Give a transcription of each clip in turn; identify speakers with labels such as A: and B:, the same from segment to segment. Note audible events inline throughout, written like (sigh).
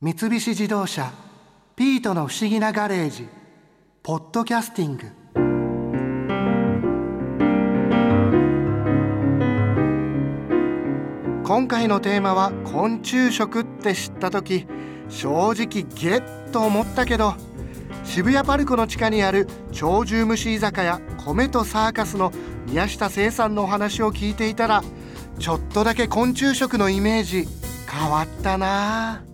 A: 三菱自動車「ピートの不思議なガレージ」「ポッドキャスティング」今回のテーマは「昆虫食」って知った時正直ゲッと思ったけど渋谷パルコの地下にある鳥獣虫居酒屋米とサーカスの宮下聖さんのお話を聞いていたらちょっとだけ昆虫食のイメージ変わったなあ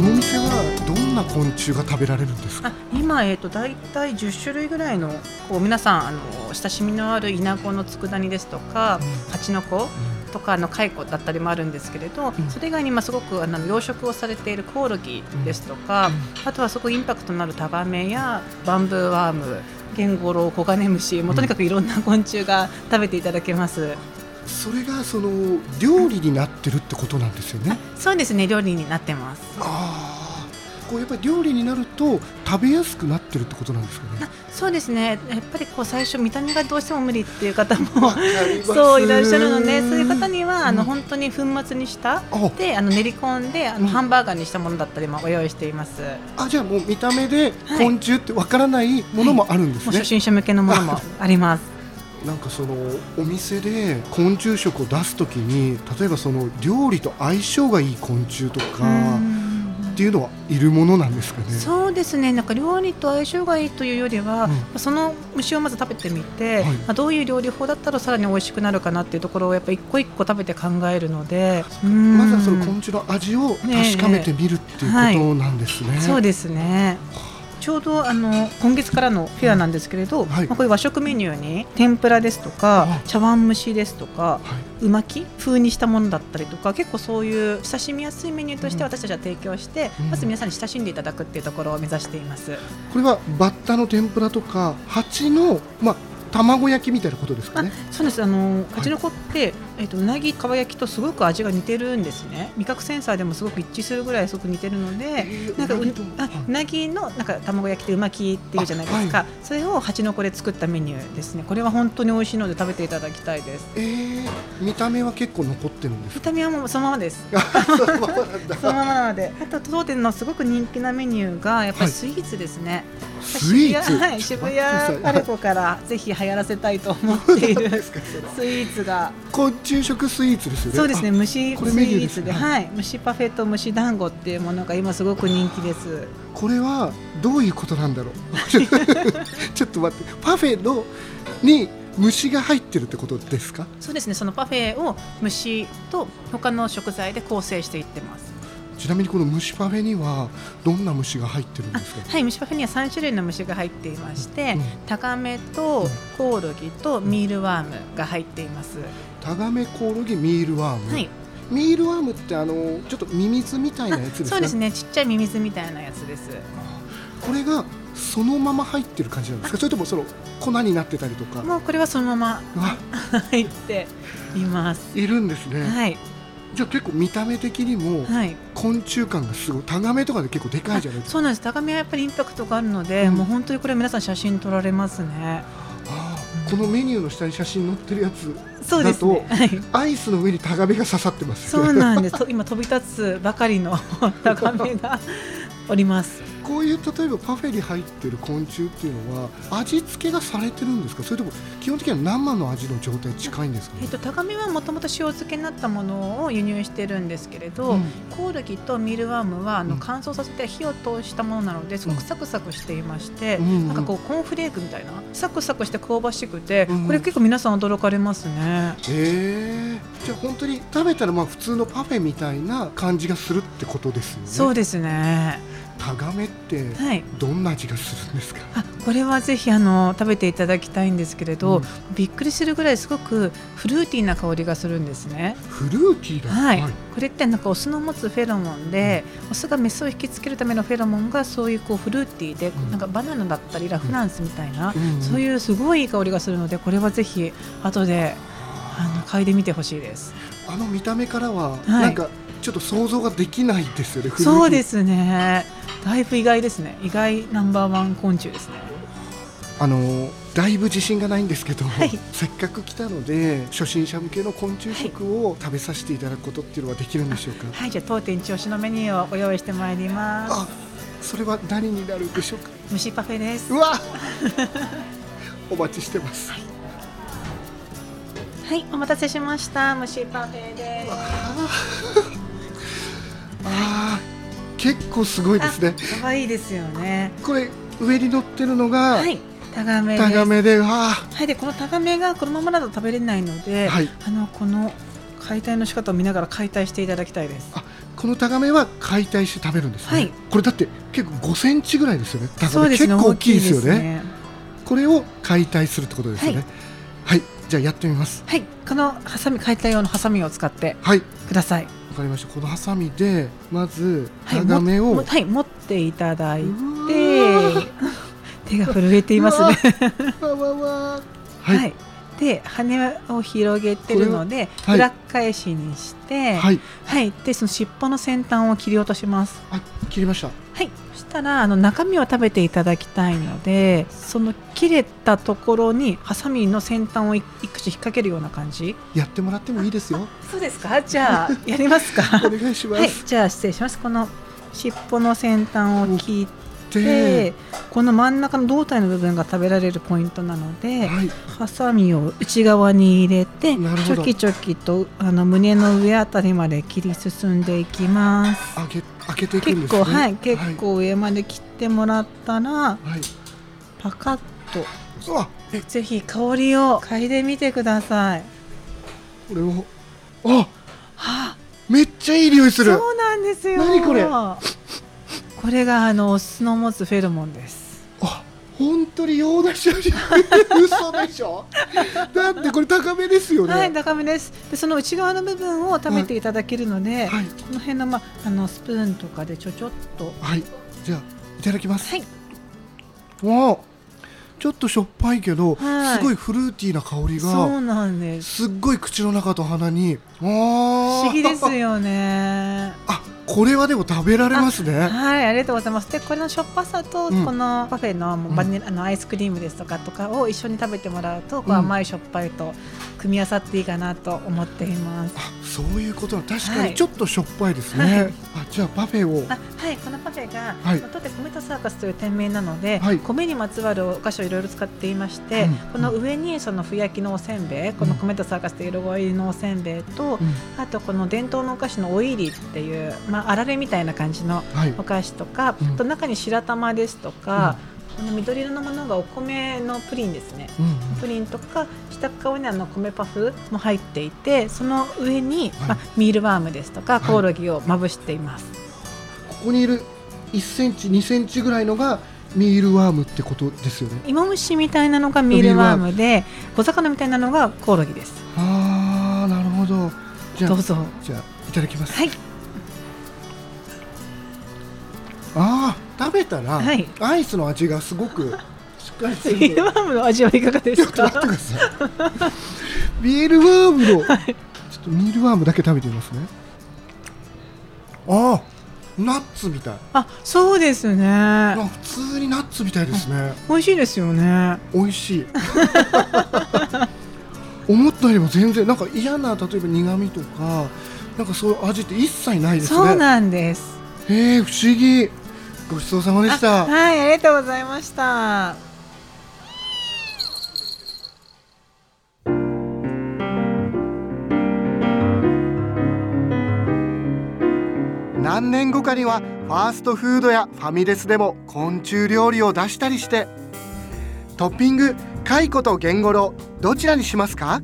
A: この店はどんな昆虫が食べられるんですか？
B: あ今、えーと、大体10種類ぐらいのこう皆さんあの親しみのあるイナゴの佃煮ですとか、うん、ハチノコ、とかの蚕だったりもあるんですけれど、うん、それ以外にまあすごくあの養殖をされているコオロギですとか、うん、あとはすごくインパクトのあるタガメやバンブーワームゲンゴロウコガネムシもうとにかくいろんな昆虫が食べていただけます。
A: それがその料理になってるってことなんですよね。
B: そうですね、料理になってます。
A: ああ。こうやっぱり料理になると食べやすくなってるってことなんですかね。
B: そうですね。やっぱりこう最初見た目がどうしても無理っていう方もそういらっしゃるので、そういう方にはあの本当に粉末にしたであの練り込んであのハンバーガーにしたものだったりもご用意しています。
A: あ、じゃあもう見た目で昆虫ってわからないものもあるんですね。
B: 初心者向けのものもあります。
A: なんかそのお店で昆虫食を出すときに例えばその料理と相性がいい昆虫とかっていうのはいるものなんですかね？
B: そうですね。なんか料理と相性がいいというよりは、うん、その虫をまず食べてみて、はい、まあ、どういう料理法だったらさらに美味しくなるかなっていうところをやっぱ一個一個食べて考えるので
A: まずはその昆虫の味を確かめてみるっていうことなんですね。ね
B: はい、そうですねちょうどあの今月からのフェアなんですけれど、はい、まあ、こういう和食メニューに天ぷらですとか茶碗蒸しですとか、はい、うまき風にしたものだったりとか結構そういう親しみやすいメニューとして私たちは提供して、うん、まず皆さんに親しんでいただくっていうところを目指しています。
A: これはバッタの天ぷらとか蜂のまあ卵焼きみたいなことですかね。
B: そうです。あの勝ち残って、はい、えっ、とうなぎかば焼きとすごく味が似てるんですね。味覚センサーでもすごく一致するぐらいすごく似てるので、えー、なんかうあうなぎのなんか卵焼きってうまきっていうじゃないですか。はい、それを蜂の子で作ったメニューですね。これは本当に美味しいので食べていただきたいです。
A: えー、見た目は結構残ってるんです
B: 見た目はもうそのままです。(laughs)
A: そのままな
B: のままなので、あと当店のすごごく人気なメニューがやっぱりスイーツですね。
A: スイーツ？
B: はい、渋谷パルコからぜひ流行らせたいと思っている (laughs) スイーツが
A: 昆虫食スイーツですよね。
B: そうですね、蒸しスイーツで、はい、蒸しパフェと蒸し団子っていうものが今すごく人気です。
A: これはどういうことなんだろう。(laughs) ちょっと待って、パフェのに虫が入ってるってことですか？
B: そうですね、そのパフェを虫と他の食材で構成していってます。
A: ちなみにこの蒸しパフェにはどんな虫が入ってるんですか？
B: はい蒸しパフェには3種類の虫が入っていまして、うん、タガメとコオロギとミールワームが入っています。
A: タガメコオロギミールワーム、はい、ミールワームってあのちょっとミミズみたいなやつですか？
B: そうですね。ちっちゃいミミズみたいなやつです。
A: これがそのまま入ってる感じなんですか？それともその粉になってたりとか？
B: もうこれはそのまま (laughs) 入っています。
A: いるんですね。
B: はい
A: じゃあ結構見た目的にも昆虫感がすごいタガメとかで結構でかいじゃないですか。
B: そうなんです。タガメはやっぱりインパクトがあるので、うん、もう本当にこれ皆さん写真撮られますね。
A: このメニューの下に写真載ってるやつそうですね、はい、アイスの上にタガメが刺さってます、
B: ね、そうなんです。今飛び立つばかりの (laughs) タガメがおります
A: こういう例えばパフェに入ってる昆虫っていうのは味付けがされてるんですか？それとも基本的には生の味の状態近いんですか、ね、
B: えっと、タガメはもともと塩漬けになったものを輸入してるんですけれど、うん、コオロギとミルワームはあの乾燥させて火を通したものなのですごくサクサクしていまして、うん、なんかこうコーンフレークみたいなサクサクして香ばしくて、うん、これ結構皆さん驚かれますね。
A: へえ。じゃあ本当に食べたらまあ普通のパフェみたいな感じがするってことですよね。
B: そうですね。
A: タガメってどんな味がするんですか、
B: はい、これはぜひあの食べていただきたいんですけれど、うん、びっくりするぐらいすごくフルーティーな香りがするんですね。
A: フルーティーだ、
B: はい、はい、これってなんかオスの持つフェロモンで、うん、オスがメスを引きつけるためのフェロモンがそういうこうフルーティーで、うん、なんかバナナだったりラフランスみたいな、そういうすごいいい香りがするのでこれはぜひ後であの嗅いでみてほしいです。
A: あの見た目からは、なんかちょっと想像ができないですよね
B: そうですねだいぶ意外ですね。意外ナンバーワン昆虫ですね。
A: あのだいぶ自信がないんですけど、
B: はい。
A: せっかく来たので初心者向けの昆虫食を食べさせていただくことっていうのはできるんでしょうか、
B: はいじゃあ当店一押しのメニューをご用意してまいります。
A: あそれは何になるんでしょうか？
B: 蒸しパフェです。
A: うわ (laughs) お待ちしてます、
B: はい。お待たせしました。蒸しパフェです。
A: あー結構すごいですね。
B: 可愛いですよね。
A: これ上に乗ってるのが、
B: はいタガメ
A: タガメでわ
B: はいでこのタガメがこのままだと食べれないので、
A: はい。
B: あのこの解体の仕方を見ながら解体していただきたいです。
A: あこのタガメは解体して食べるんですね、
B: はい。
A: これだって結構5センチぐらいですよねタガメ。結構大きいですよね。
B: 大きいです
A: これを解体するってことですよね。
B: はい。
A: はい、じゃあやってみます。
B: はい。このハサミ解体用のハサミを使って
A: はい。
B: ください。
A: わかりました。このハサミでまず
B: はい
A: タガメを、
B: ももはい持っていただいて
A: ー。
B: 手が震えていますね。は、
A: はい。い。
B: で羽を広げてるので、
A: はい。
B: 裏返しにして
A: はい、
B: はい、でその尻尾の先端を切り落とします。
A: あ切りました
B: はい。そしたらあの中身を食べていただきたいのでその切れたところにハサミの先端をい一口引っ掛けるような感じ？
A: やってもらってもいいですよ。
B: そうですか？じゃあやりますか？
A: お願いします、
B: はい。じゃあ失礼します。この尻尾の先端を切って。
A: で
B: この真ん中の胴体の部分が食べられるポイントなので、
A: はい。
B: ハサミを内側に入れてチョキチョキとあの胸の上あたりまで切り進んでいきます。
A: 開け開けていくん
B: 結
A: ですね。
B: 構はい。結構上まで切ってもらったら
A: はい、はい
B: パカッとぜひ香りを嗅いでみてください。
A: これを。あ
B: はあ
A: めっちゃいい匂いする。
B: そうなんですよ。
A: 何これ
B: これがあのオスの持つフェロモンです。
A: あ本当に洋梨より (laughs) 嘘でしょ？だってこれ高めですよね。
B: はい高めです。でその内側の部分を食べていただけるので、
A: はい。
B: この辺の,、まあ、あのスプーンとかでちょちょっと。
A: はい。じゃあいただきます。
B: はい。
A: わあちょっとしょっぱいけど、
B: はい。
A: すごいフルーティーな香り
B: そ
A: が
B: うなんです。
A: すっごい口の中と鼻に。
B: 不思議ですよね。(laughs)
A: あこれはでも食べられますね。
B: はいありがとうございます。でこれのしょっぱさと
A: うん。
B: このパフェのバニラ、あのアイスクリームですとかとかを一緒に食べてもらうとこう
A: うん
B: 甘いしょっぱいと組み合わさっていいかなと思っています。
A: あそういうことな確か
B: はい。
A: にちょっとしょっぱいですね、
B: はい。
A: あじゃあパフェを。
B: あはい、このパフェが、
A: はい。
B: 当店米とサーカスという店名なので、
A: はい。
B: 米にまつわるお菓子をいろいろ使っていまして、
A: うん。
B: この上にそのふやきのおせんべい、この米とサーカスという色合いのおせんべいと、
A: うん。
B: あとこの伝統のお菓子のおいりっていう、まあ、あられみたいな感じの
A: はい。
B: お菓子とか、
A: うん。
B: あと中に白玉ですとか、この緑色のものがお米のプリンですね。
A: うんうん。
B: プリンとか下側にあの米パフも入っていてその上に、
A: はい。
B: まあ、ミールワームですとか
A: い。
B: コオロギをまぶしています。
A: ここにいる1センチ2センチぐらいのがミールワームってことですよね。
B: 芋虫みたいなのがミールワームで小魚みたいなのがコオロギです。
A: あーなるほど。じゃあ
B: どうぞ。
A: じゃあいただきます、
B: はい
A: あー食べたら、
B: はい。
A: アイスの味がすごく (laughs) しっかりす
B: ミール
A: る
B: ワームの味はいかがです
A: ちょっと待って
B: か
A: ください。ミールワームの、ちょっとミールワームだけ食べてみますね。ああナッツみたい。
B: あそうですね。
A: あ普通にナッツみたいですね。
B: 美味しいですよね。
A: 美味しい。(laughs) 思ったよりも全然なんか嫌な例えば苦味とかなんかそういう味って一切ないですね。
B: そうなんです。
A: へえ不思議ごちそうさまでした。
B: あはいありがとうございました。
A: 何年後かにはファーストフードやファミレスでも昆虫料理を出したりして。トッピングカイコとゲンゴロウどちらにしますか？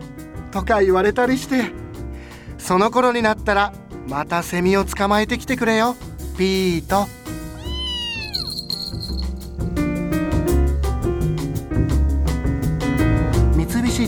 A: とか言われたりして。その頃になったらまたセミを捕まえてきてくれよ。ピート